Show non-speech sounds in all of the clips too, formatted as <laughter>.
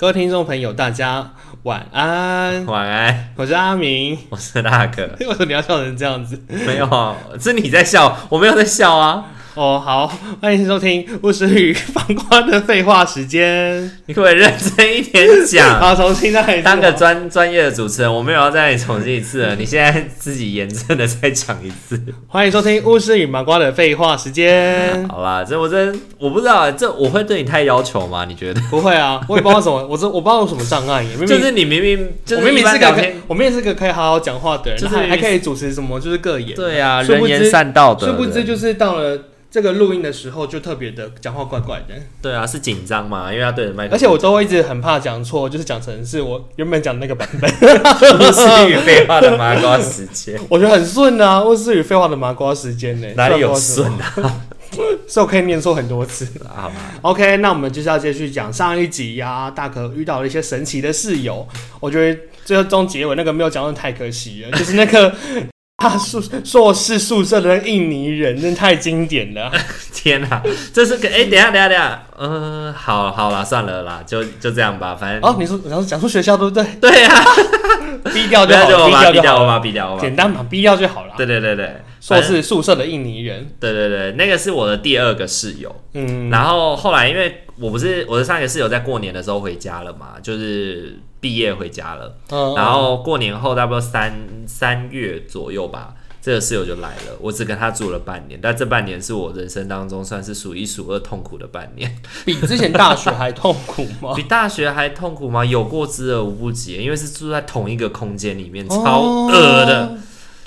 各位听众朋友，大家晚安。晚安，我是阿明，我是大哥。<laughs> 为什么你要笑成这样子？没有啊，是你在笑，我没有在笑啊。哦，好，欢迎收听巫师与麻瓜的废话时间。你可不可以认真一点讲？<laughs> 好，重新再当个专专业的主持人，我没有要再重新一次了。你现在自己严正的再讲一次。欢迎收听巫师与麻瓜的废话时间。好啦，这我真我不知道，这我会对你太要求吗？你觉得？不会啊，我也不知道什么，我这我不知道有什么障碍。明明就是你明明，就是、我明明是个我明明是个可以好好讲话的人，就是还，还可以主持什么，就是个演。对啊，人言善道的。殊不知就是到了。这个录音的时候就特别的讲话怪怪的。对啊，是紧张嘛，因为他对着麦克风。而且我都会一直很怕讲错，就是讲成是我原本讲的那个版本。<laughs> 巫师与废话的麻瓜时间，我觉得很顺啊。巫师与废话的麻瓜时间呢？<laughs> 哪里有顺啊？<laughs> 所以我可以念错很多次。好吧，OK，那我们就是要继续讲上一集呀、啊。大可遇到了一些神奇的室友，我觉得最后终结尾那个没有讲的太可惜了，就是那个。他宿硕士宿舍的印尼人，真的太经典了！<laughs> 天哪，这是个哎、欸，等一下，等一下，等一下，嗯、呃，好，好啦，算了啦，就就这样吧，反正哦，你说，然后讲出学校对不对？对呀、<laughs> 啊，逼掉就好了，逼掉就好了，逼掉，简单嘛，逼掉就好了。对对对对，硕士宿舍的印尼人，对对对，那个是我的第二个室友，嗯，然后后来因为我不是我的上一个室友在过年的时候回家了嘛，就是。毕业回家了，嗯，然后过年后差不多三三月左右吧，这个室友就来了。我只跟他住了半年，但这半年是我人生当中算是数一数二痛苦的半年。比之前大学还痛苦吗？<laughs> 比大学还痛苦吗？有过之而无不及，因为是住在同一个空间里面，超恶的。哦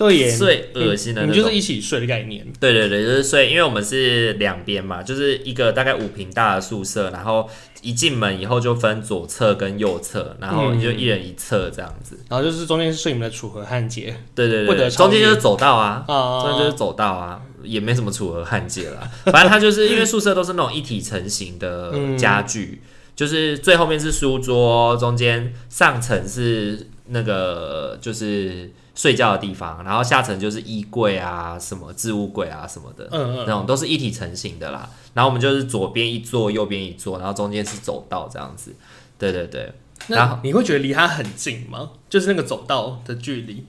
对耶，最恶心的你就是一起睡的概念。对对对，就是睡，因为我们是两边嘛，就是一个大概五平大的宿舍，然后一进门以后就分左侧跟右侧，然后就一人一侧这样子。然后就是中间是睡你们的楚河汉界。对对对，中间就是走道啊，中间就是走道啊，也没什么楚河汉界啦。<laughs> 反正它就是因为宿舍都是那种一体成型的家具，就是最后面是书桌，中间上层是那个就是。睡觉的地方，然后下层就是衣柜啊，什么置物柜啊什么的，嗯嗯，那种都是一体成型的啦。然后我们就是左边一座，右边一座，然后中间是走道这样子。对对对。然后你会觉得离它很近吗？就是那个走道的距离？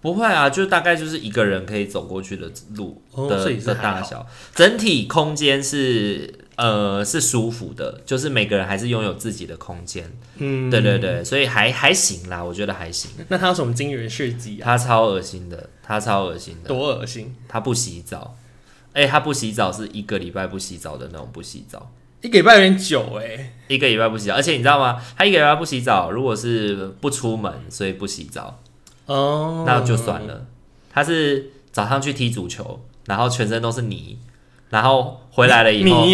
不会啊，就大概就是一个人可以走过去的路的、哦、的大小，整体空间是。呃，是舒服的，就是每个人还是拥有自己的空间。嗯，对对对，所以还还行啦，我觉得还行。那他有什么惊人事迹啊？他超恶心的，他超恶心的。多恶心？他不洗澡，哎、欸，他不洗澡是一个礼拜不洗澡的那种不洗澡。一个礼拜有点久哎、欸。一个礼拜不洗澡，而且你知道吗？他一个礼拜不洗澡，如果是不出门，所以不洗澡，哦，那就算了。他是早上去踢足球，然后全身都是泥。然后回来了以后，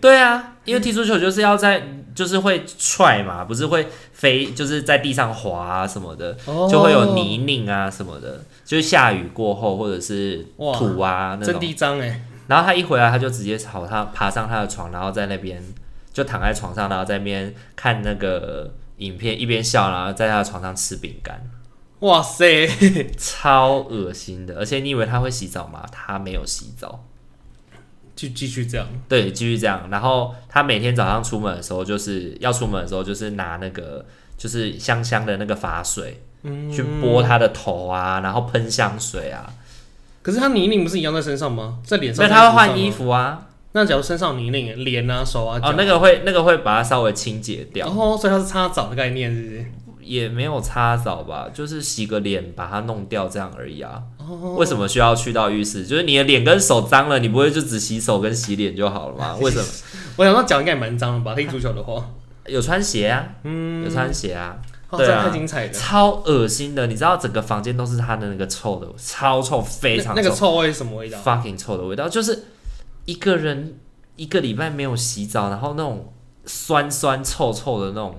对啊，因为踢足球就是要在，就是会踹嘛，不是会飞，就是在地上滑啊什么的，就会有泥泞啊什么的，就是下雨过后或者是土啊那种。真地脏哎！然后他一回来，他就直接朝他爬上他的床，然后在那边就躺在床上，然后在那边看那个影片，一边笑，然后在他的床上吃饼干。哇塞，超恶心的！而且你以为他会洗澡吗？他没有洗澡。就继续这样，对，继续这样。然后他每天早上出门的时候，就是要出门的时候，就是拿那个就是香香的那个发水，嗯，去拨他的头啊，然后喷香水啊。可是他泥泞不是一样在身上吗？在脸上？那他会换衣服啊。那假如身上泥泞，脸啊、手啊，哦，那个会那个会把它稍微清洁掉。哦，所以它是擦澡的概念，是不是？也没有擦澡吧，就是洗个脸把它弄掉这样而已啊。为什么需要去到浴室？就是你的脸跟手脏了，你不会就只洗手跟洗脸就好了吗？<laughs> 为什么？我想说脚应该也蛮脏的吧？踢足球的话，有穿鞋啊，嗯，有穿鞋啊，对啊，太精彩了，超恶心的。你知道整个房间都是他的那个臭的，超臭，非常臭。那个臭味是什么味道？fucking 臭的味道，就是一个人一个礼拜没有洗澡，然后那种。酸酸臭臭的那种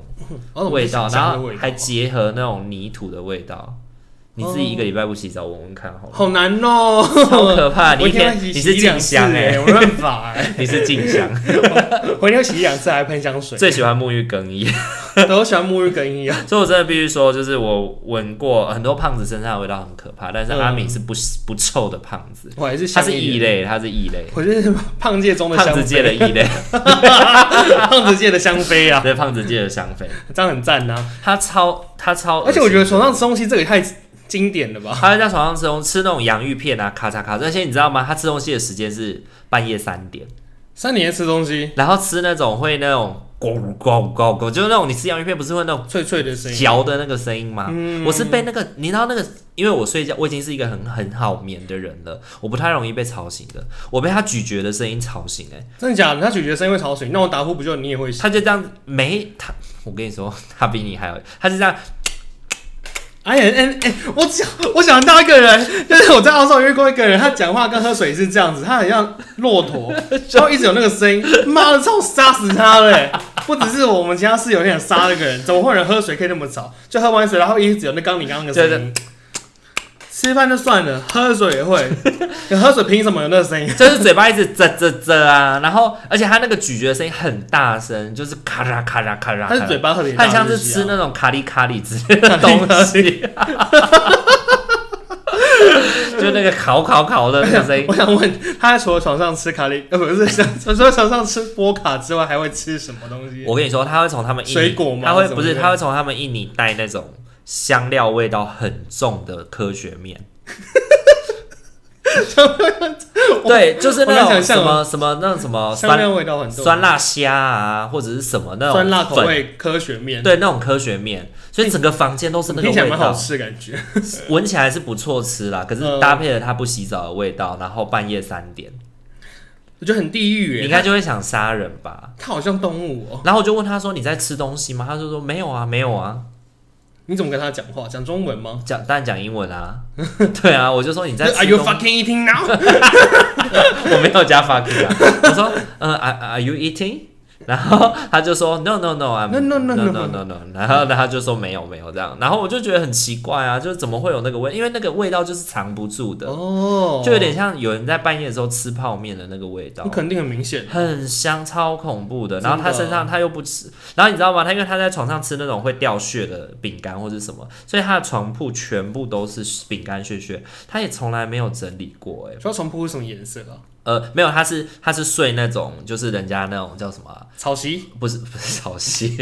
<laughs> 味道，然后还结合那种泥土的味道。你自己一个礼拜不洗澡，闻闻看好了。好难哦，好可怕！<laughs> 你一天你是静香哎，没办法哎，<laughs> 你是静香，<laughs> 我一天要洗一两次，还喷香水。最喜欢沐浴更衣，我喜欢沐浴更衣啊。所以我真的必须说，就是我闻过很多胖子身上的味道很可怕，但是阿敏是不不臭的胖子，我还是他是异类，他是异类。我觉得胖界中的胖子界的异类，胖子界的香妃啊，对，胖子界的香妃，这样很赞呐。他超他超，而且我觉得床上吃东西这个也太。经典的吧，他会在床上吃东西，吃那种洋芋片啊，咔嚓咔嚓。而且你知道吗？他吃东西的时间是半夜三点，三点吃东西，然后吃那种会那种咕咕咕咕，就是那种你吃洋芋片不是会那种脆脆的声音，嚼的那个声音吗？嗯、我是被那个，你知道那个，因为我睡觉，我已经是一个很很好眠的人了，我不太容易被吵醒的。我被他咀嚼的声音吵醒、欸，哎，真的假的？他咀嚼的声音会吵醒？那我打呼不就你也会醒？他就这样没他，我跟你说，他比你还要，他是这样。哎呀，哎哎，我想我想到一个人，就是我在澳洲遇过一个人，他讲话跟喝水是这样子，他很像骆驼，<laughs> 然后一直有那个声音，妈的，超杀死他嘞！不只是我们其他室友想杀那个人，怎么会有人喝水可以那么吵？就喝完水，然后一直有那刚你刚刚那个声音。吃饭就算了，喝水也会。你 <laughs> 喝水凭什么有那个声音？就是嘴巴一直啧啧啧啊，然后而且他那个咀嚼声音很大声，就是咔啦咔啦咔啦。他是嘴巴特别大，他像是吃那种咖喱咖喱之类的东西。就那个烤烤烤的那个声音。我想问，他除了床上吃咖喱，呃，不是，除了床上吃波卡之外，还会吃什么东西？我跟你说，他会从他们水果吗？他会不是，他会从他们印尼带那种。香料味道很重的科学面，<laughs> 对，就是那种什么什么那种什么香料味道很重酸辣虾啊，或者是什么那种酸辣口味科学面，对，那种科学面，所以整个房间都是那个味道，蛮好吃感觉，闻起来是不错吃啦。可是搭配了他不洗澡的味道，然后半夜三点，我觉得很地狱，你应该就会想杀人吧？他好像动物哦。然后我就问他说：“你在吃东西吗？”他就说：“没有啊，没有啊。”你怎么跟他讲话？讲中文吗？讲当然讲英文啊。对啊，我就说你在吃。Are you fucking eating now？我没有加 fucking 啊。我说，嗯，Are Are you eating？然后他就说 no no no I'm no no no no no no 然后他就说没有没有这样，然后我就觉得很奇怪啊，就是怎么会有那个味？因为那个味道就是藏不住的哦，就有点像有人在半夜的时候吃泡面的那个味道，肯定很明显，很香，超恐怖的。然后他身上他又不吃，然后你知道吗？他因为他在床上吃那种会掉屑的饼干或者什么，所以他的床铺全部都是饼干屑屑，他也从来没有整理过。哎，他床铺是什么颜色啊？呃，没有，他是他是睡那种，就是人家那种叫什么、啊、草席？不是不是草席，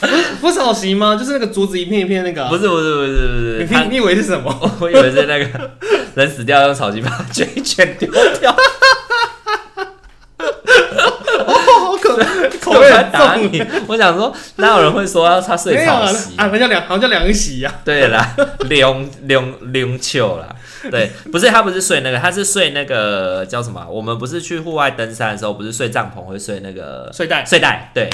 不 <laughs> 是不是草席吗？就是那个竹子一片一片那个、啊。不是不是不是不是，你你以为是什么？我以为是那个人死掉用草席把它卷一卷丢掉。哦，好可爱，<laughs> 口味很打你。我想说，哪有人会说要他睡草席啊？好像凉，好像凉席呀。对啦，凉凉凉秋啦。对，不是他不是睡那个，他是睡那个叫什么？我们不是去户外登山的时候，不是睡帐篷会睡那个睡袋？睡袋，对，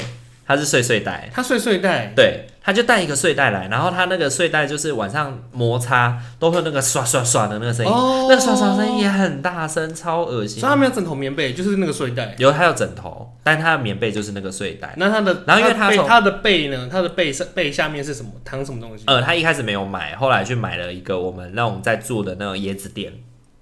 他是睡睡袋。他睡睡袋，对，他就带一个睡袋来，然后他那个睡袋就是晚上摩擦都会那个刷刷刷的那个声音，哦、那个刷刷声音也很大声，超恶心。所以他没有枕头棉被，就是那个睡袋。有，他有枕头，但他的棉被就是那个睡袋。那他的，然后因为他他的背呢？他的背是被下面是什么？躺什么东西？呃，他一开始没有买，后来去买了一个我们那种在住的那种椰子垫。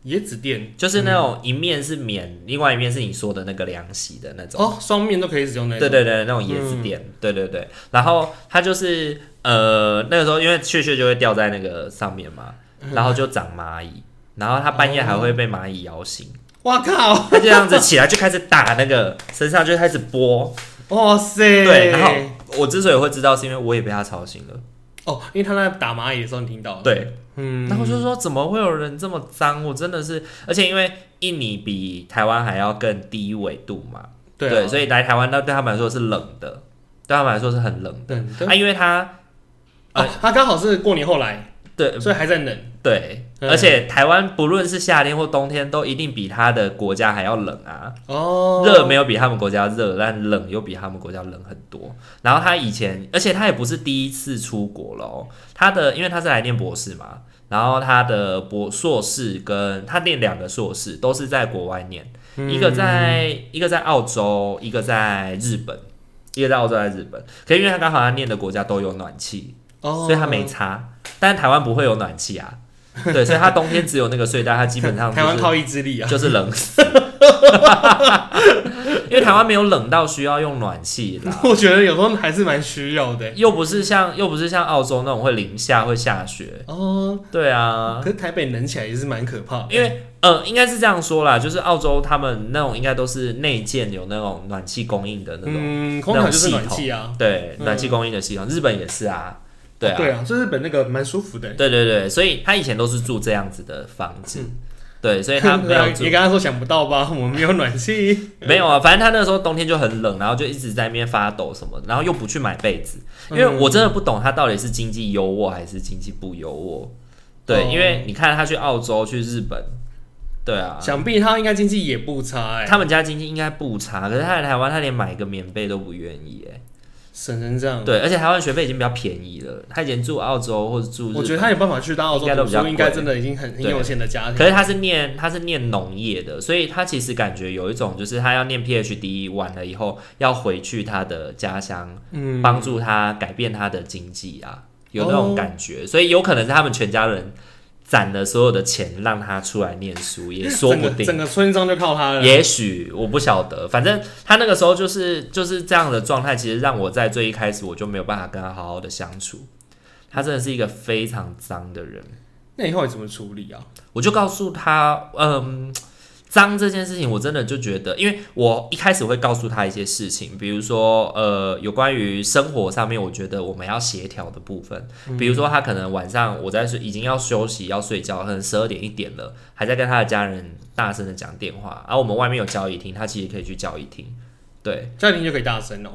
椰子垫就是那种一面是棉，嗯、另外一面是你说的那个凉席的那种哦，双面都可以使用那种。对对对，那种椰子垫，嗯、对对对。然后它就是呃那个时候因为屑屑就会掉在那个上面嘛，然后就长蚂蚁，然后它半夜还会被蚂蚁咬醒。哇靠！它就这样子起来就开始打那个身上就开始剥。哇塞！对，然后我之所以会知道，是因为我也被它吵醒了。哦，因为他在打蚂蚁的时候，你听到了。对，嗯，然后就说怎么会有人这么脏？我真的是，而且因为印尼比台湾还要更低纬度嘛，对，啊、对，所以来台湾那对他们来说是冷的，对他们来说是很冷的。嗯、啊，因为他，哦，他刚好是过年后来，对，所以还在冷。对，而且台湾不论是夏天或冬天，都一定比他的国家还要冷啊。哦，热没有比他们国家热，但冷又比他们国家冷很多。然后他以前，而且他也不是第一次出国了。他的，因为他是来念博士嘛，然后他的博硕士跟他念两个硕士都是在国外念。嗯、一个在一个在澳洲，一个在日本，一个在澳洲在日本。可是因为他刚好他念的国家都有暖气，哦、所以他没差。但台湾不会有暖气啊，<laughs> 对，所以它冬天只有那个睡袋，它基本上、就是、台湾靠意志力啊，<laughs> 就是冷死。<laughs> 因为台湾没有冷到需要用暖气啦，我觉得有时候还是蛮需要的。又不是像又不是像澳洲那种会零下会下雪哦。对啊，可是台北冷起来也是蛮可怕的。因为呃，应该是这样说啦，就是澳洲他们那种应该都是内建有那种暖气供应的那种，嗯，空调就是暖气啊，对，暖气供应的系统，日本也是啊，对啊，对啊，就日本那个蛮舒服的。对对对，所以他以前都是住这样子的房子。对，所以他 <laughs> 没有。你刚刚说想不到吧？<laughs> 我们没有暖气。<laughs> 没有啊，反正他那个时候冬天就很冷，然后就一直在那边发抖什么，然后又不去买被子，因为我真的不懂他到底是经济优渥还是经济不优渥。对，因为你看他去澳洲、去日本，对啊，想必他应该经济也不差哎。他们家经济应该不差，可是他在台湾，他连买一个棉被都不愿意哎。省成这样，对，而且台湾学费已经比较便宜了。他以前住澳洲或者住，我觉得他有办法去到澳洲，应该都比较应该真的已经很很有钱的家庭。可是他是念他是念农业的，所以他其实感觉有一种就是他要念 PhD 完了以后要回去他的家乡，嗯，帮助他改变他的经济啊，有那种感觉，哦、所以有可能是他们全家人。攒了所有的钱让他出来念书，也 <laughs> 说不定。整个，整个村庄就靠他了。也许我不晓得，反正他那个时候就是就是这样的状态，其实让我在最一开始我就没有办法跟他好好的相处。他真的是一个非常脏的人。那以后你怎么处理啊？我就告诉他，嗯。脏这件事情，我真的就觉得，因为我一开始会告诉他一些事情，比如说，呃，有关于生活上面，我觉得我们要协调的部分，比如说他可能晚上我在睡，已经要休息要睡觉，可能十二点一点了，还在跟他的家人大声的讲电话，而我们外面有交易厅，他其实可以去交易厅，对，交易厅就可以大声哦，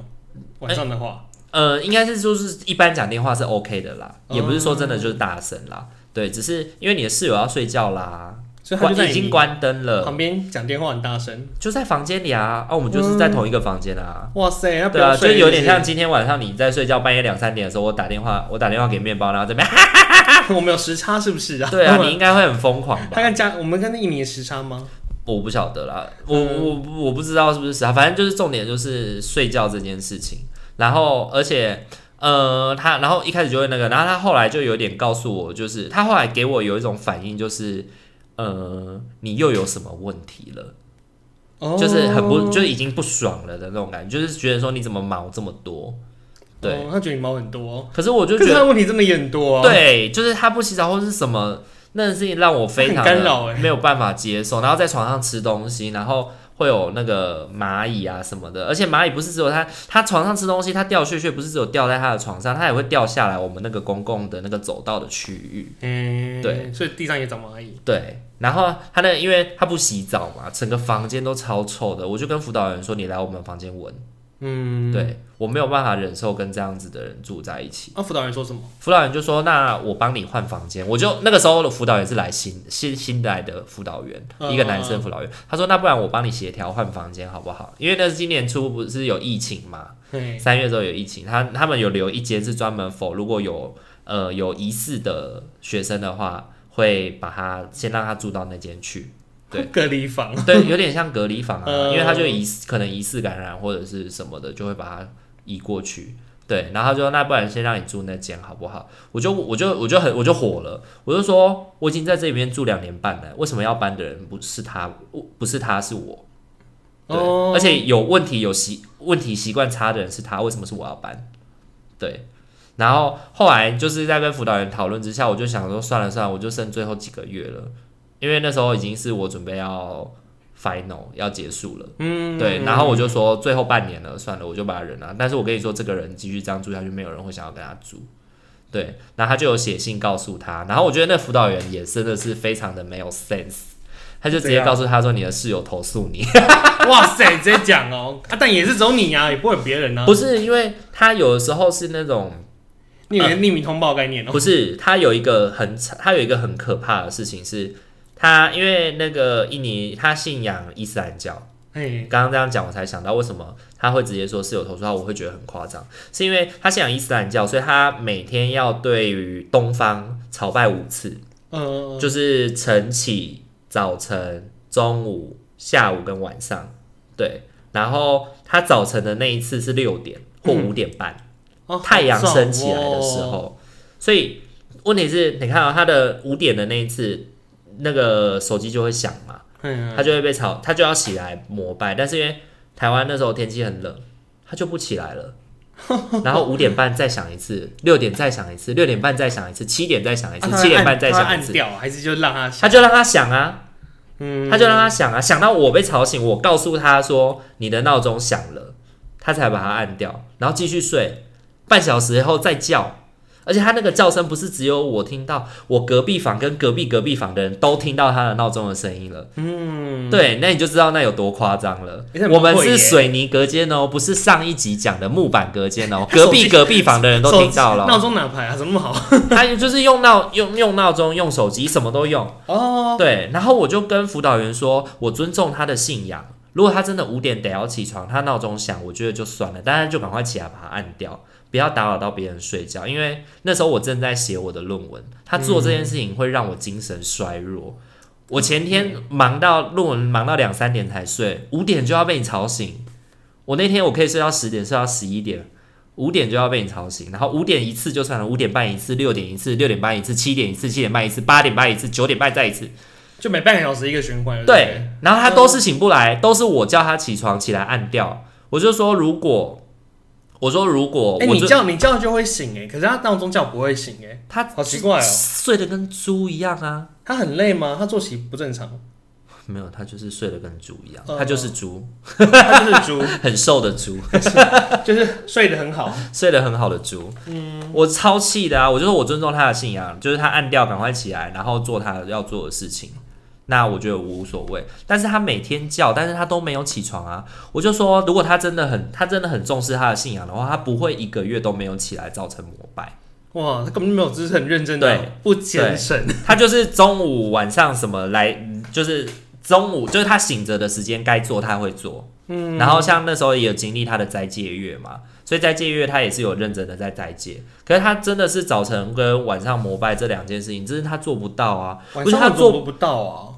晚上的话，欸、呃，应该是就是一般讲电话是 OK 的啦，也不是说真的就是大声啦，对，只是因为你的室友要睡觉啦。关已经关灯了，旁边讲电话很大声，就在房间里啊，啊，我们就是在同一个房间啊。哇塞，那对啊，就有点像今天晚上你在睡觉，半夜两三点的时候，我打电话，我打电话给面包，然后这边，<laughs> 我们有时差是不是啊？对啊，<laughs> 你应该会很疯狂吧？他跟家，我们跟那一年时差吗？我不晓得啦，我我我不知道是不是时差，反正就是重点就是睡觉这件事情。然后，而且，呃，他然后一开始就会那个，然后他后来就有点告诉我，就是他后来给我有一种反应，就是。呃，你又有什么问题了？Oh. 就是很不，就已经不爽了的那种感觉，就是觉得说你怎么毛这么多？对，oh, 他觉得你毛很多，可是我就觉得他问题真的也很多啊。对，就是他不洗澡或是什么，那件事情让我非常干扰，没有办法接受。然后在床上吃东西，然后。会有那个蚂蚁啊什么的，而且蚂蚁不是只有它，它床上吃东西，它掉屑屑不是只有掉在它的床上，它也会掉下来我们那个公共的那个走道的区域。嗯，对，所以地上也长蚂蚁。对，然后它那个，因为它不洗澡嘛，整个房间都超臭的，我就跟辅导员说：“你来我们房间闻。”嗯，对，我没有办法忍受跟这样子的人住在一起。那辅导员说什么？辅导员就说：“那我帮你换房间。”我就那个时候的辅导员是来新新新来的辅导员，一个男生辅导员。他说：“那不然我帮你协调换房间好不好？因为那是今年初不是有疫情嘛，三月的时候有疫情，他他们有留一间是专门 for 如果有呃有疑似的学生的话，会把他先让他住到那间去。”对，隔离房，对，有点像隔离房啊，<laughs> 呃、因为他就疑似可能疑似感染或者是什么的，就会把他移过去。对，然后他就说，那不然先让你住那间好不好？我就我就我就很我就火了，我就说我已经在这里面住两年半了，为什么要搬的人不是他？不是他是我。对，哦、而且有问题有习问题习惯差的人是他，为什么是我要搬？对，然后后来就是在跟辅导员讨论之下，我就想说算了算了，我就剩最后几个月了。因为那时候已经是我准备要 final 要结束了，嗯，对，然后我就说最后半年了，算了，我就把他忍了。但是我跟你说，这个人继续这样住下去，没有人会想要跟他住，对。然后他就有写信告诉他，然后我觉得那辅导员也真的是非常的没有 sense，他就直接告诉他说：“你的室友投诉你。<laughs> ”哇塞，直接讲哦，啊，但也是只有你啊，也不会有别人啊。不是，因为他有的时候是那种匿名匿名通报概念哦。不是，他有一个很他有一个很可怕的事情是。他因为那个印尼，他信仰伊斯兰教。刚刚这样讲，我才想到为什么他会直接说室友投诉他，我会觉得很夸张，是因为他信仰伊斯兰教，所以他每天要对于东方朝拜五次。嗯，就是晨起、早晨、中午、下午跟晚上，对，然后他早晨的那一次是六点或五点半，嗯。哦、太阳升起来的时候，哦、所以问题是，你看到、喔、他的五点的那一次，那个手机就会响嘛，嗯、他就会被吵，他就要起来膜拜，但是因为台湾那时候天气很冷，他就不起来了。<laughs> 然后五点半再响一次，六点再响一次，六点半再响一次，七点再响一次，七点半再响一次。掉还是就让他响？他就让他响啊，嗯，他就让他响啊，响到我被吵醒，我告诉他说你的闹钟响了，他才把它按掉，然后继续睡，半小时以后再叫。而且他那个叫声不是只有我听到，我隔壁房跟隔壁隔壁房的人都听到他的闹钟的声音了。嗯，对，那你就知道那有多夸张了。我们是水泥隔间哦，不是上一集讲的木板隔间哦。<laughs> 隔壁隔壁房的人都听到了。闹钟哪排啊？怎么那么好？<laughs> 他就是用闹用用闹钟，用手机，什么都用。哦，对。然后我就跟辅导员说，我尊重他的信仰。如果他真的五点得要起床，他闹钟响，我觉得就算了，大家就赶快起来把它按掉。不要打扰到别人睡觉，因为那时候我正在写我的论文，他做这件事情会让我精神衰弱。嗯、我前天忙到论文忙到两三点才睡，五点就要被你吵醒。我那天我可以睡到十点，睡到十一点，五点就要被你吵醒。然后五点一次就算了，五点半一次，六点一次，六点半一次，七点一次，七点半一次，八点半一次，九点半再一次，就每半个小时一个循环。对，然后他都是醒不来，都是我叫他起床起来按掉。我就说如果。我说如果我、欸、你叫你叫就会醒哎，可是他闹钟叫不会醒哎，他好奇怪哦，睡得跟猪一样啊。他很累吗？他作息不正常？没有，他就是睡得跟猪一样，他就是猪，他就是猪，<laughs> 很瘦的猪，<laughs> 就是睡得很好，睡得很好的猪。嗯，我超气的啊！我就说我尊重他的信仰，就是他按掉赶快起来，然后做他要做的事情。那我觉得无所谓，但是他每天叫，但是他都没有起床啊。我就说，如果他真的很，他真的很重视他的信仰的话，他不会一个月都没有起来造成膜拜。哇，他根本就没有，只是很认真的，对，不虔诚。他就是中午、晚上什么来，就是中午就是他醒着的时间该做他会做。嗯，然后像那时候也有经历他的斋戒月嘛，所以斋戒月他也是有认真的在斋戒。可是他真的是早晨跟晚上膜拜这两件事情，这是他做不到啊，不是他做不到啊。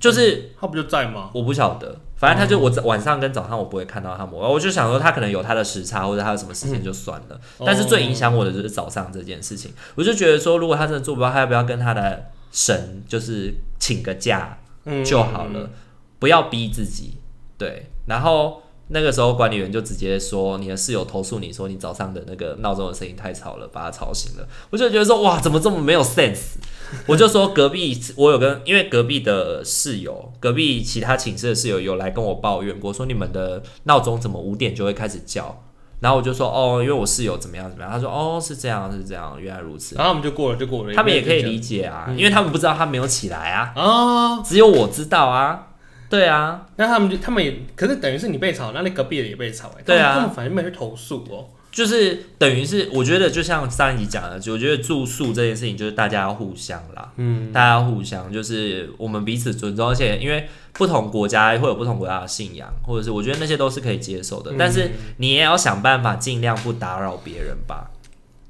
就是他不就在吗？我不晓得，反正他就我晚上跟早上我不会看到他们，我就想说他可能有他的时差或者他有什么事情就算了。但是最影响我的就是早上这件事情，我就觉得说如果他真的做不到，他要不要跟他的神就是请个假就好了，不要逼自己。对，然后那个时候管理员就直接说你的室友投诉你说你早上的那个闹钟的声音太吵了，把他吵醒了。我就觉得说哇，怎么这么没有 sense？<laughs> 我就说隔壁，我有跟，因为隔壁的室友，隔壁其他寝室的室友有来跟我抱怨过，说你们的闹钟怎么五点就会开始叫？然后我就说哦，因为我室友怎么样怎么样。他说哦，是这样是这样，原来如此。然后我们就过了就过了。他们也可以理解啊，因为他们不知道他没有起来啊。哦，只有我知道啊。对啊，那他们就他们也，可是等于是你被吵，那你隔壁的也被吵哎。对啊，他们反正没去投诉哦。就是等于是，我觉得就像上一集讲的，就我觉得住宿这件事情，就是大家要互相啦，嗯，大家要互相，就是我们彼此尊重，而且因为不同国家会有不同国家的信仰，或者是我觉得那些都是可以接受的，嗯，但是你也要想办法尽量不打扰别人吧。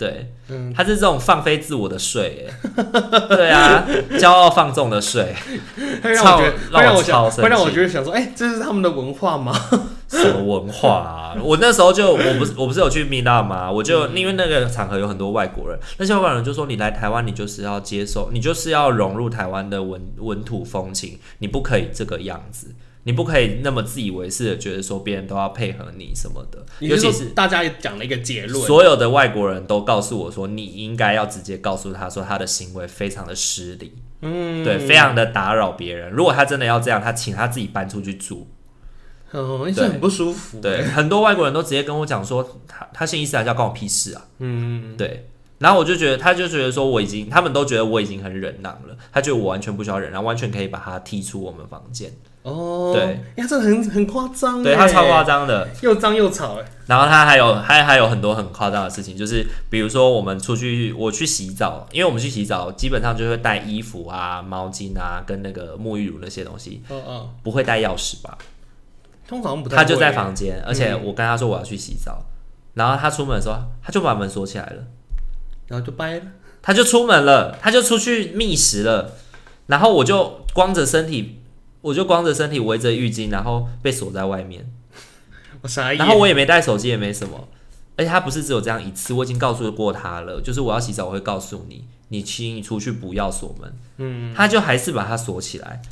对，嗯，他是这种放飞自我的睡，哎，<laughs> 对啊，骄傲放纵的睡，<laughs> 会让我觉得，会让我想，会让我觉得想说，哎，这是他们的文化吗？<laughs> 什么文化啊？我那时候就，我不是，我不是有去米纳吗？我就因为那个场合有很多外国人，那些外国人就说，你来台湾，你就是要接受，你就是要融入台湾的文文土风情，你不可以这个样子。你不可以那么自以为是的觉得说别人都要配合你什么的，尤其是大家也讲了一个结论，所有的外国人都告诉我说，你应该要直接告诉他说他的行为非常的失礼，嗯，对，非常的打扰别人。如果他真的要这样，他请他自己搬出去住，哦，这很不舒服。对，很多外国人都直接跟我讲说，他他信伊斯兰教关我屁事啊，嗯，对。然后我就觉得，他就觉得说我已经，他们都觉得我已经很忍让了，他觉得我完全不需要忍让，完全可以把他踢出我们房间。哦，对，呀，这很很夸张，对他超夸张的，又脏又吵哎。然后他还有还还有很多很夸张的事情，就是比如说我们出去，我去洗澡，因为我们去洗澡基本上就会带衣服啊、毛巾啊，跟那个沐浴乳那些东西，嗯嗯，不会带钥匙吧？通常不太。他就在房间，而且我跟他说我要去洗澡，然后他出门的时候，他就把门锁起来了，然后就掰了，他就出门了，他就出去觅食了，然后我就光着身体。我就光着身体围着浴巾，然后被锁在外面。<laughs> 我傻眼。然后我也没带手机，也没什么。而且他不是只有这样一次，我已经告诉过他了，就是我要洗澡，我会告诉你，你请你出去不要锁门。嗯，他就还是把它锁起来。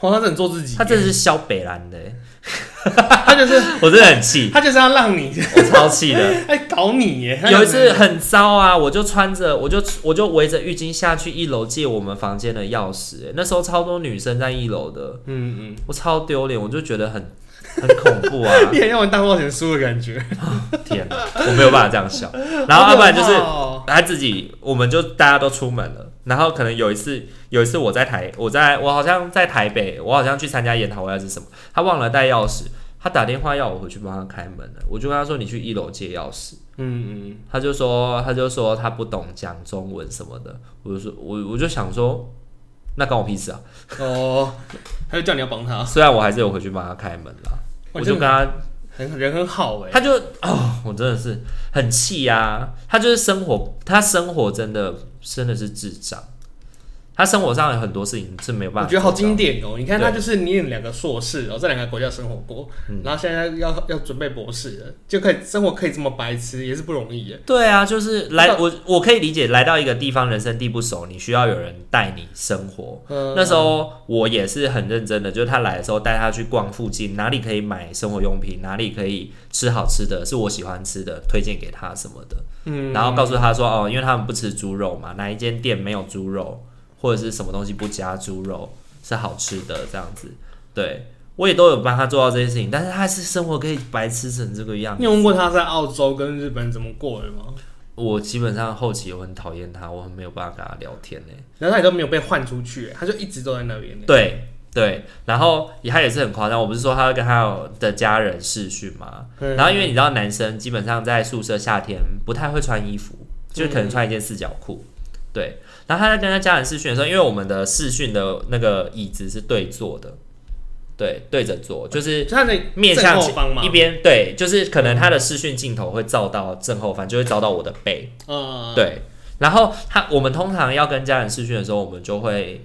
哇，他真的做自己，他真的是小北兰的。<laughs> 他就是，<laughs> 我真的很气，他就是要让你，我超气的，哎，搞你耶！有一次很糟啊，我就穿着，我就我就围着浴巾下去一楼借我们房间的钥匙，哎，那时候超多女生在一楼的，嗯嗯，我超丢脸，我就觉得很很恐怖啊，<laughs> 你很让我大冒险输的感觉，天哪，我没有办法这样笑，然后要不然就是他自己，我们就大家都出门了，然后可能有一次。有一次我在台，我在我好像在台北，我好像去参加研讨会还是什么，他忘了带钥匙，他打电话要我回去帮他开门了，我就跟他说，你去一楼借钥匙，嗯嗯，他就说他就说他不懂讲中文什么的，我就说我我就想说，那关我屁事啊，哦，他就叫你要帮他，虽然我还是有回去帮他开门啦，我就跟他很人很好哎，他就哦，我真的是很气呀，他就是生活，他生活真的真的是智障。他生活上有很多事情是没有办法。我觉得好经典哦！你看他就是念两个硕士，然后在两个国家生活过，嗯、然后现在要要准备博士了，就可以生活可以这么白痴，也是不容易耶。对啊，就是来我我可以理解，来到一个地方人生地不熟，你需要有人带你生活。嗯、那时候我也是很认真的，就是他来的时候带他去逛附近哪里可以买生活用品，哪里可以吃好吃的，是我喜欢吃的，推荐给他什么的。嗯，然后告诉他说哦，因为他们不吃猪肉嘛，哪一间店没有猪肉。或者是什么东西不加猪肉是好吃的这样子，对我也都有帮他做到这些事情，但是他是生活可以白吃成这个样子。你有问过他在澳洲跟日本怎么过的吗？我基本上后期我很讨厌他，我很没有办法跟他聊天呢。然后他也都没有被换出去，他就一直都在那边。对对，然后他也是很夸张，我不是说他会跟他的家人视讯吗？嗯、然后因为你知道男生基本上在宿舍夏天不太会穿衣服，就可能穿一件四角裤，嗯、对。然后他在跟他家人视讯的时候，因为我们的视讯的那个椅子是对坐的，对，对着坐，就是他的面向一边，对，就是可能他的视讯镜头会照到正后方，就会照到我的背，嗯，对。然后他我们通常要跟家人视讯的时候，我们就会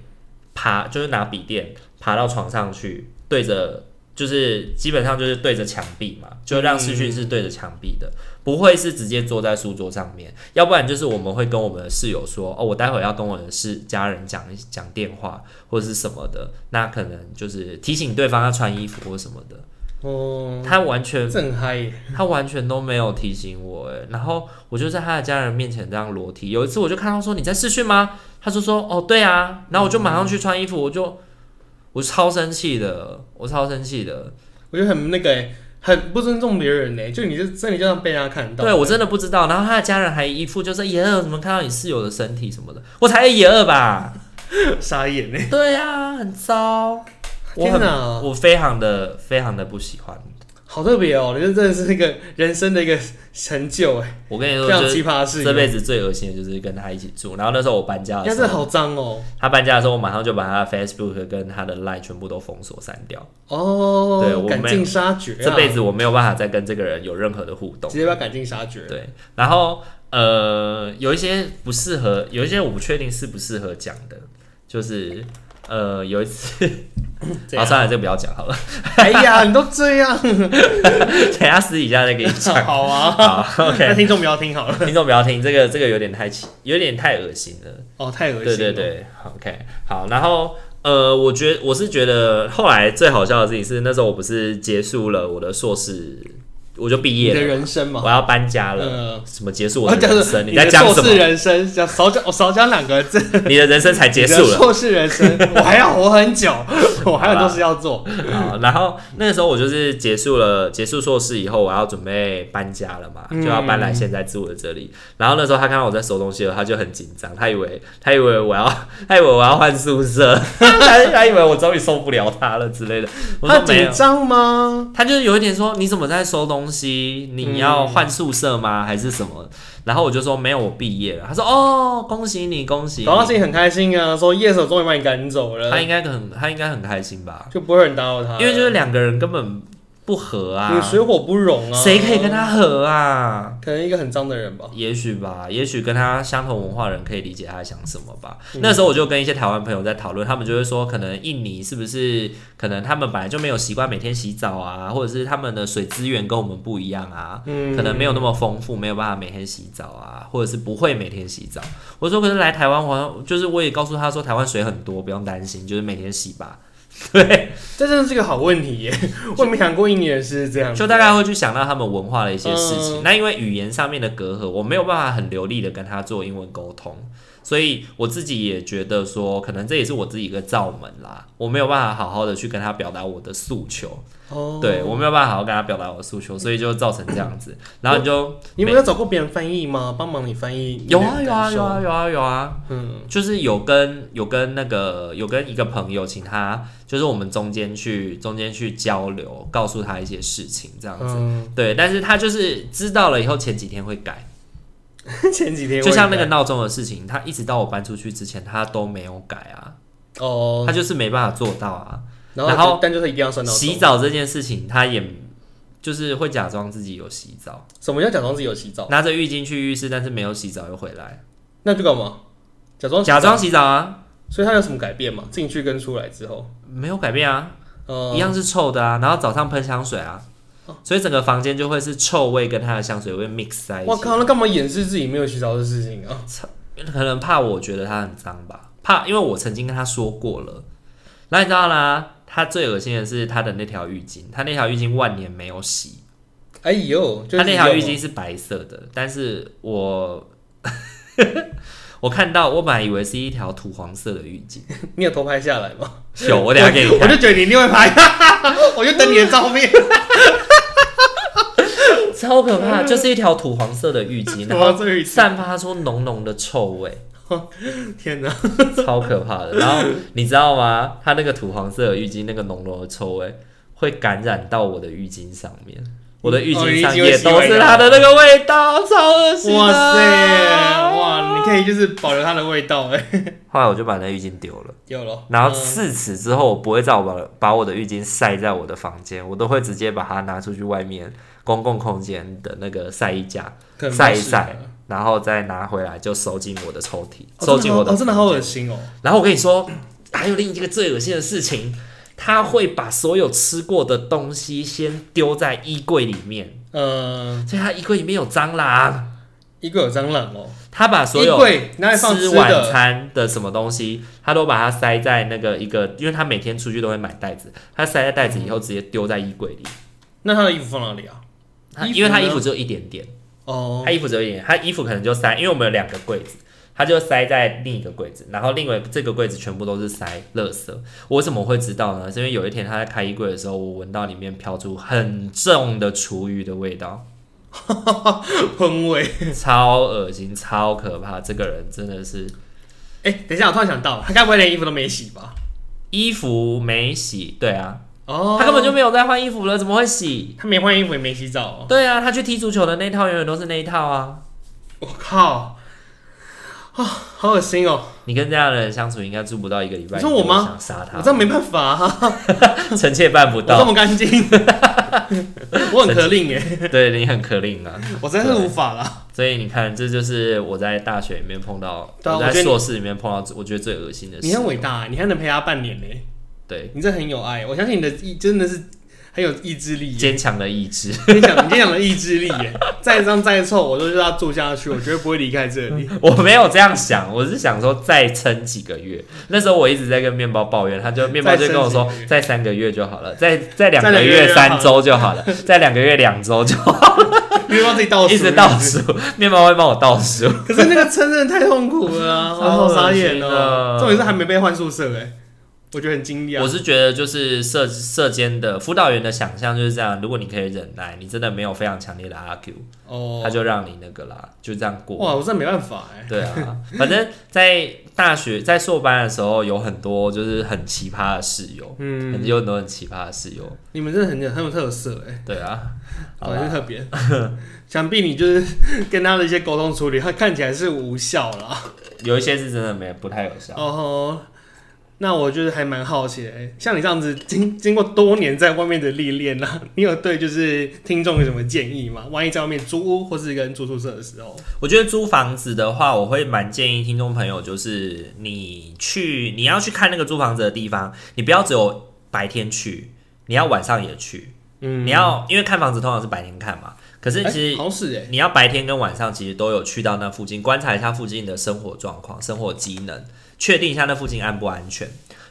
爬，就是拿笔电爬到床上去，对着。就是基本上就是对着墙壁嘛，就让视讯是对着墙壁的，嗯、不会是直接坐在书桌上面。要不然就是我们会跟我们的室友说，哦，我待会要跟我的室家人讲讲电话或者是什么的，那可能就是提醒对方要穿衣服或什么的。哦，他完全正嗨，他完全都没有提醒我，诶，然后我就在他的家人面前这样裸体。有一次我就看到说，你在试训吗？他就说，哦，对啊，然后我就马上去穿衣服，我就。我超生气的，我超生气的，我觉得很那个、欸，很不尊重别人呢、欸。就你就在你这样被人家看到，对我真的不知道。然后他的家人还一副就是耶二怎么看到你室友的身体什么的，我才耶二吧，<laughs> 傻眼呢、欸。对啊，很糟。天哪，我非常的非常的不喜欢。好特别哦，你这真的是那个人生的一个成就哎！我跟你说，非常奇葩的事，这辈子最恶心的就是跟他一起住。然后那时候我搬家的时候，真的好脏哦。他搬家的时候，我马上就把他的 Facebook 跟他的 Line 全部都封锁删掉。哦，对，我赶尽杀绝。这辈子我没有办法再跟这个人有任何的互动，直接把赶尽杀绝。对，然后呃，有一些不适合，有一些我不确定适不适合讲的，就是。呃，有一次，好，算了，这个不要讲好了。哎呀，你都这样，<laughs> 等下私底下再给你讲。<laughs> 好啊，好，OK。那听众不要听好了，<laughs> 听众不要听，这个这个有点太奇，有点太恶心了。哦，太恶心。对对对，OK。好，然后呃，我觉得我是觉得后来最好笑的事情是，那时候我不是结束了我的硕士。我就毕业了，你的人生嘛，我要搬家了。嗯，什么结束我的人生？你在讲什么？人生讲少讲，我少讲两个字。<laughs> 你的人生才结束了，硕士人生，<laughs> 我还要活很久，我还有很多事要做。好，然后那个时候我就是结束了，结束硕士以后，我要准备搬家了嘛，就要搬来现在住的这里。然后那时候他看到我在收东西了，他就很紧张，他以为他以为我要，<laughs> 他以为我要换宿舍，他他以为我终于受不了他了之类的。他紧张吗？他就是有一点说，你怎么在收东西？你要换宿舍吗？还是什么？然后我就说没有，我毕业了。他说哦，恭喜你，恭喜你！高兴很开心啊，说夜手终于把你赶走了。他应该很，他应该很开心吧？就不会很打扰他，因为就是两个人根本不合啊，你水火不容啊，谁可以跟他合啊？可能一个很脏的人吧。也许吧，也许跟他相同文化的人可以理解他在想什么吧。嗯、那时候我就跟一些台湾朋友在讨论，他们就会说，可能印尼是不是可能他们本来就没有习惯每天洗澡啊，或者是他们的水资源跟我们不一样啊，嗯、可能没有那么丰富，没有办法每天洗澡啊，或者是不会每天洗澡。我说可是来台湾，我就是我也告诉他说，台湾水很多，不用担心，就是每天洗吧。<laughs> 对，这真的是个好问题耶！我也没想过印尼人是这样，就大概会去想到他们文化的一些事情。嗯、那因为语言上面的隔阂，我没有办法很流利的跟他做英文沟通。所以我自己也觉得说，可能这也是我自己一个罩门啦，我没有办法好好的去跟他表达我的诉求。哦，对，我没有办法好好跟他表达我的诉求，所以就造成这样子。然后你就，你没有找过别人翻译吗？帮忙你翻译？有啊，有啊，有啊，有啊，有啊。嗯，就是有跟有跟那个有跟一个朋友，请他就是我们中间去中间去交流，告诉他一些事情这样子。嗯，对，但是他就是知道了以后，前几天会改。<laughs> 前几天就像那个闹钟的事情，他一直到我搬出去之前，他都没有改啊。哦，他就是没办法做到啊。然后，但就是一定要算到洗澡这件事情，他也就是会假装自己有洗澡。什么叫假装自己有洗澡？拿着浴巾去浴室，但是没有洗澡又回来，那就干嘛？假装假装洗澡啊？所以他有什么改变吗？进去跟出来之后没有改变啊，一样是臭的啊。然后早上喷香水啊。所以整个房间就会是臭味跟他的香水味 mix 在一起。我靠，那干嘛掩饰自己没有洗澡的事情啊？可能怕我觉得他很脏吧？怕，因为我曾经跟他说过了。那你知道啦，他最恶心的是他的那条浴巾，他那条浴巾万年没有洗。哎呦，他那条浴巾是白色的，但是我 <laughs> 我看到，我本来以为是一条土黄色的浴巾。<laughs> 你有偷拍下来吗？有，我等下给你看。<laughs> 我就觉得你一定会拍，我就等你的照片。超可怕，就是一条土黄色的浴巾，<laughs> 然后散发出浓浓的臭味。<laughs> 天哪，超可怕的！然后你知道吗？它那个土黄色的浴巾，那个浓浓的臭味会感染到我的浴巾上面，我的浴巾上也都是它的那个味道，超恶心！哇塞，哇，你可以就是保留它的味道哎。<laughs> 后来我就把那浴巾丢了，丢了。然后自此之后，我不会再把把我的浴巾晒在我的房间，我都会直接把它拿出去外面。公共空间的那个晒衣架晒一晒，然后再拿回来就收进我的抽屉，哦、收进我的。哦，真的好恶心哦！然后我跟你说，还有另一个最恶心的事情，他会把所有吃过的东西先丢在衣柜里面。嗯，所以他衣柜里面有蟑螂，衣柜有蟑螂哦。他把所有吃晚餐的什么东西，他都把它塞在那个一个，因为他每天出去都会买袋子，他塞在袋子以后直接丢在衣柜里。那他的衣服放哪里啊？因为他衣服只有一点点哦，他衣服只有一点点，他衣服可能就塞，因为我们有两个柜子，他就塞在另一个柜子，然后另外这个柜子全部都是塞垃圾。我为什么会知道呢？是因为有一天他在开衣柜的时候，我闻到里面飘出很重的厨余的味道，<laughs> 喷味，超恶心，超可怕。这个人真的是，哎、欸，等一下，我突然想到，他该不会连衣服都没洗吧？衣服没洗，对啊。哦，他根本就没有在换衣服了，怎么会洗？他没换衣服也没洗澡哦。对啊，他去踢足球的那一套永远都是那一套啊！我靠，啊，好恶心哦！你跟这样的人相处，应该住不到一个礼拜。你说我吗？想杀他，我这没办法啊！<laughs> 臣妾办不到，<laughs> 这么干净，<laughs> 我很可令哎。对，你很可令啊，我真是无法了。所以你看，这就是我在大学里面碰到，我在硕士里面碰到，我觉得最恶心的事。你很伟大，你还能陪他半年呢。对，你这很有爱，我相信你的意真的是很有意志力，坚强的意志，<laughs> 坚强坚强的意志力耶！<laughs> 再脏再臭，我都是要住下去，我绝对不会离开这里。<laughs> 我没有这样想，我是想说再撑几个月。那时候我一直在跟面包抱怨，他就面包就跟我说，再三个月就好了，再再两个月三周就好了，再两个月两周就好了。面包自己倒数，一直倒数，面包会帮我倒数。可是那个撑真的太痛苦了啊，好傻眼哦！重点是还没被换宿舍哎。我觉得很惊讶。我是觉得，就是社社间的辅导员的想象就是这样。如果你可以忍耐，你真的没有非常强烈的 argue，哦，他就让你那个啦，就这样过。哇，我真的没办法哎。对啊，反正在大学 <laughs> 在硕班的时候，有很多就是很奇葩的室友，嗯，有很多很奇葩的室友。你们真的很很有特色哎。对啊，好像特别。<laughs> 想必你就是跟他的一些沟通处理，他看起来是无效了。<laughs> 有一些是真的没不太有效。哦。那我就是还蛮好奇的，像你这样子经经过多年在外面的历练呢，你有对就是听众有什么建议吗？万一在外面租屋或是一个人住宿舍的时候，我觉得租房子的话，我会蛮建议听众朋友，就是你去你要去看那个租房子的地方，你不要只有白天去，你要晚上也去。嗯，你要因为看房子通常是白天看嘛，可是其实好是哎，你要白天跟晚上其实都有去到那附近观察一下附近的生活状况、生活机能。确定一下那附近安不安全，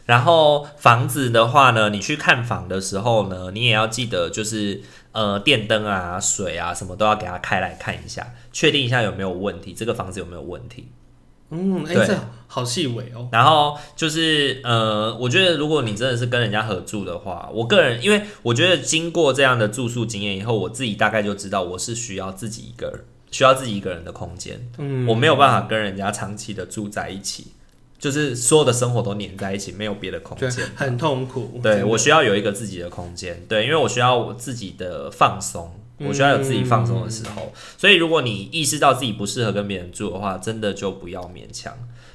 然后房子的话呢，你去看房的时候呢，你也要记得就是呃电灯啊、水啊什么都要给它开来看一下，确定一下有没有问题，这个房子有没有问题。嗯，哎、欸，这好细微哦。然后就是呃，我觉得如果你真的是跟人家合住的话，我个人因为我觉得经过这样的住宿经验以后，我自己大概就知道我是需要自己一个人，需要自己一个人的空间。嗯，我没有办法跟人家长期的住在一起。就是所有的生活都黏在一起，没有别的空间，很痛苦。对，我需要有一个自己的空间，对，因为我需要我自己的放松，我需要有自己放松的时候。嗯、所以，如果你意识到自己不适合跟别人住的话，真的就不要勉强，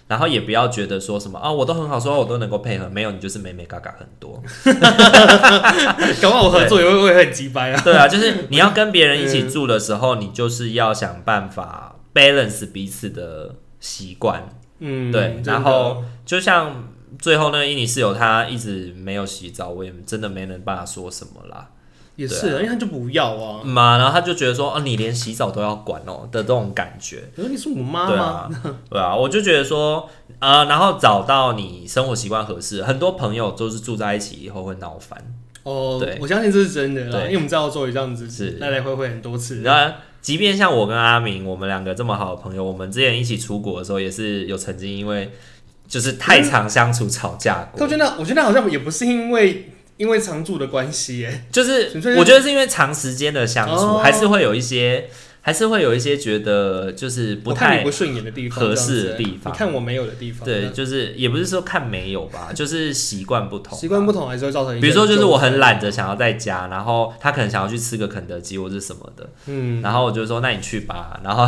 然后也不要觉得说什么啊，我都很好，说我都能够配合，没有，你就是美美嘎嘎很多。<laughs> 搞不好我合作也会会很鸡掰啊。<laughs> 对啊，就是你要跟别人一起住的时候，嗯、你就是要想办法 balance 彼此的习惯。嗯，对，然后就像最后那个印尼室友，他一直没有洗澡，我也真的没能办法说什么啦。也是，啊、因为他就不要啊嘛，然后他就觉得说，哦，你连洗澡都要管哦的这种感觉。可是你是我妈对啊，对啊，我就觉得说，呃，然后找到你生活习惯合适，很多朋友都是住在一起以后会闹翻。哦，对，我相信这是真的，对，因为我们知道做一这样子是来来回回很多次。然后，即便像我跟阿明，我们两个这么好的朋友，我们之前一起出国的时候，也是有曾经因为就是太常相处吵架过。我觉得，我觉得好像也不是因为因为常住的关系，哎，就是我觉得是因为长时间的相处，还是会有一些。还是会有一些觉得就是不太不顺眼的地方，合适的地方。你看我没有的地方，对，就是也不是说看没有吧，<laughs> 就是习惯不同，习惯不同还是会造成。比如说，就是我很懒得想要在家，然后他可能想要去吃个肯德基或者什么的，嗯，然后我就说那你去吧，然后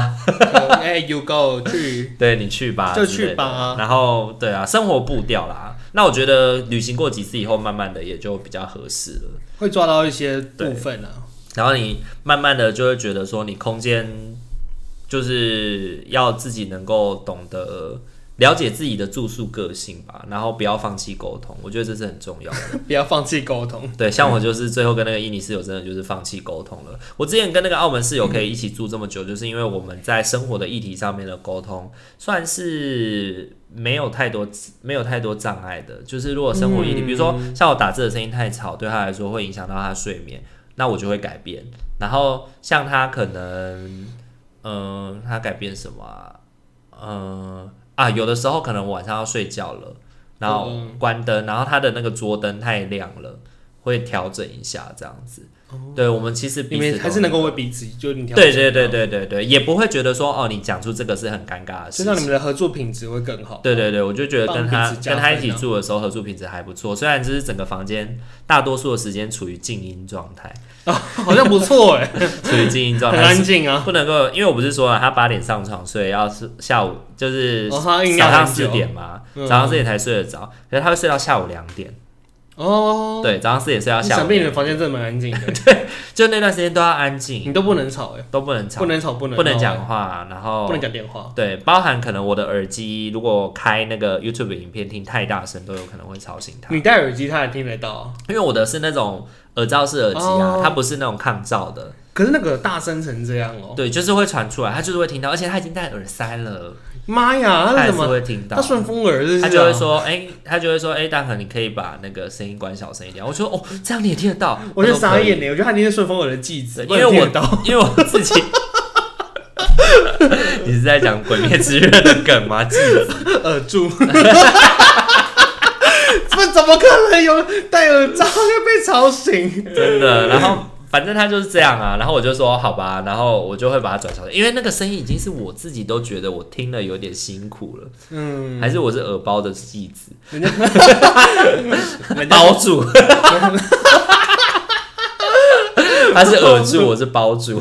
哎，you go 去，<laughs> 对你去吧，就去吧。然后对啊，生活步调啦，那我觉得旅行过几次以后，慢慢的也就比较合适了，会抓到一些部分啊。然后你慢慢的就会觉得说，你空间就是要自己能够懂得了解自己的住宿个性吧，然后不要放弃沟通，我觉得这是很重要的。<laughs> 不要放弃沟通。对，像我就是最后跟那个印尼室友真的就是放弃沟通了。我之前跟那个澳门室友可以一起住这么久，就是因为我们在生活的议题上面的沟通算是没有太多没有太多障碍的。就是如果生活议题，比如说像我打字的声音太吵，对他来说会影响到他睡眠。那我就会改变，然后像他可能，嗯、呃，他改变什么啊？嗯、呃、啊，有的时候可能晚上要睡觉了，然后关灯，然后他的那个桌灯太亮了，会调整一下这样子。对，我们其实彼此还是能够为彼此，就你对对对对对对，也不会觉得说哦，你讲出这个是很尴尬的事情，就让你们的合作品质会更好。对对对，我就觉得跟他跟他一起住的时候，合作品质还不错。虽然就是整个房间大多数的时间处于静音状态，<laughs> 哦，好像不错哎，<laughs> 处于静音状态，<laughs> 很安静啊，不能够，因为我不是说了，他八点上床睡，要是下午就是早上四点嘛，早上四点才睡得着，可是他会睡到下午两点。哦，对，早上四点睡到下午。想必你的房间真的蛮安静的。<laughs> 对，就那段时间都要安静，你都不能吵哎，都不能吵，不能吵，不能不能讲话，然后不能讲电话。对，包含可能我的耳机如果开那个 YouTube 影片听太大声，都有可能会吵醒他。你戴耳机他也听得到，因为我的是那种耳罩式耳机啊，它不是那种抗噪的。可是那个大声成这样哦。对，就是会传出来，他就是会听到，而且他已经戴耳塞了。妈呀，他怎么会听到？他顺风耳是？他就会说，哎，他就会说，哎，大可你可以把那个声音关小声一点。我说，哦，这样你也听得到？我就傻眼了，我觉得他一定是顺风耳的机子，因为我 <laughs> 因为我自己，<laughs> 你是在讲《鬼灭之刃》的梗吗？机子耳柱，<laughs> 这怎么可能有戴耳罩又被吵醒？真的，然后。反正他就是这样啊，然后我就说好吧，然后我就会把它转小声，因为那个声音已经是我自己都觉得我听了有点辛苦了，嗯，还是我是耳包的戏子，<laughs> 包住，他是耳住，我是包住，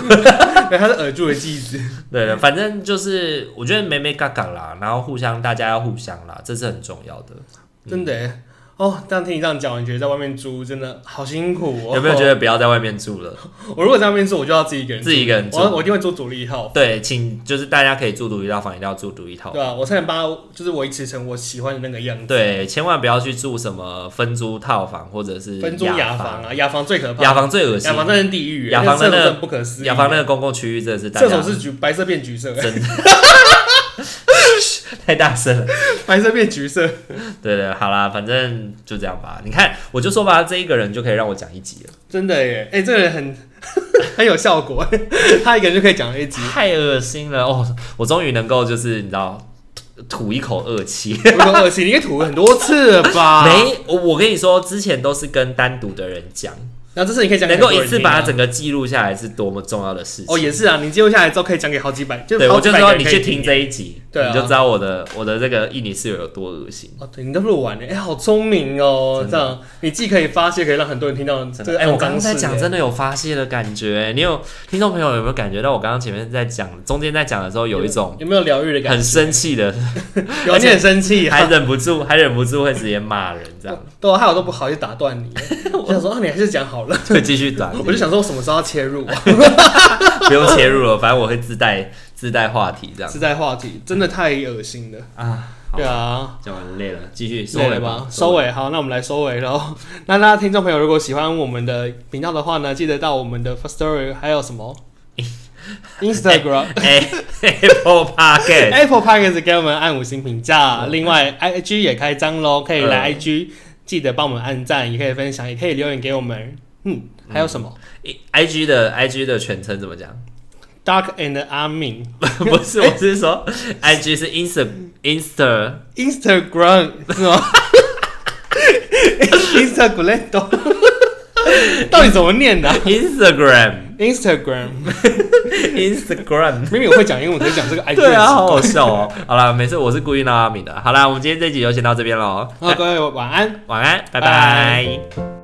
对，他是耳住的戏子，对的，反正就是我觉得没没嘎嘎啦，然后互相大家要互相啦，这是很重要的。真的、欸。哦，这样听你这样讲，你觉得在外面租真的好辛苦哦。有没有觉得不要在外面住了？<laughs> 我如果在外面住，我就要自己一个人住，自己一个人住，我我一定会住独立一套。对，请就是大家可以住独立一套房，一定要住独立一套。对啊，我才能把就是维持成我喜欢的那个样子。对，千万不要去住什么分租套房或者是分租雅房啊，雅房最可怕，雅房最恶心，雅房真是地狱，雅房真的不可思议，雅房那个公共区域真的是，厕所是橘白色变橘色，真的。<laughs> <laughs> 太大声了，白色变橘色。对对，好啦，反正就这样吧。你看，我就说吧，这一个人就可以让我讲一集了。真的耶，哎、欸，这个人很 <laughs> 很有效果，<laughs> 他一个人就可以讲一集。太恶心了哦！我终于能够就是你知道吐一口恶气，吐一口恶气，你应该吐很多次了吧？没，我我跟你说，之前都是跟单独的人讲。然后这是你可以讲，能够一次把它整个记录下来是多么重要的事情哦，也是啊，你记录下来之后可以讲给好几百，就对我就说你去听这一集，对，你就知道我的我的这个印尼室友有多恶心哦。对，你都录完了，哎，好聪明哦，这样你既可以发泄，可以让很多人听到这个。哎，我刚刚在讲，真的有发泄的感觉。你有听众朋友有没有感觉到我刚刚前面在讲，中间在讲的时候有一种有没有疗愈的感觉？很生气的，<laughs> 有点生气，<laughs> 还忍不住，还忍不住会直接骂人这样。对，害我都不好意思打断你，<laughs> 我想说啊，你还是讲好了，<laughs> 会继续打。<laughs> 我就想说，我什么时候要切入？<laughs> 不用切入了，反正我会自带自带话题，这样自带话题真的太恶心了啊！对啊，讲完累了，继续收尾吧。收尾，好，那我们来收尾喽。那大家听众朋友，如果喜欢我们的频道的话呢，记得到我们的 First Story 还有什么 Instagram、Apple Podcast、Apple Podcast 给我们按五星评价。另外，IG 也开张喽，可以来 IG，记得帮我们按赞，也可以分享，也可以留言给我们。嗯。还有什么？I G 的 I G 的全称怎么讲？Dark and Armin <laughs> 不是，我是说 I G 是 Insta Insta Instagram 是吗？<laughs> Instagram 到底怎么念的？Instagram Instagram Instagram <laughs> 明明我会讲英文，可以讲这个 I G 对啊，好好笑哦。好了，没事，我是故意闹阿敏的。好了，我们今天这集就先到这边喽。好，各位晚安，晚安，拜拜。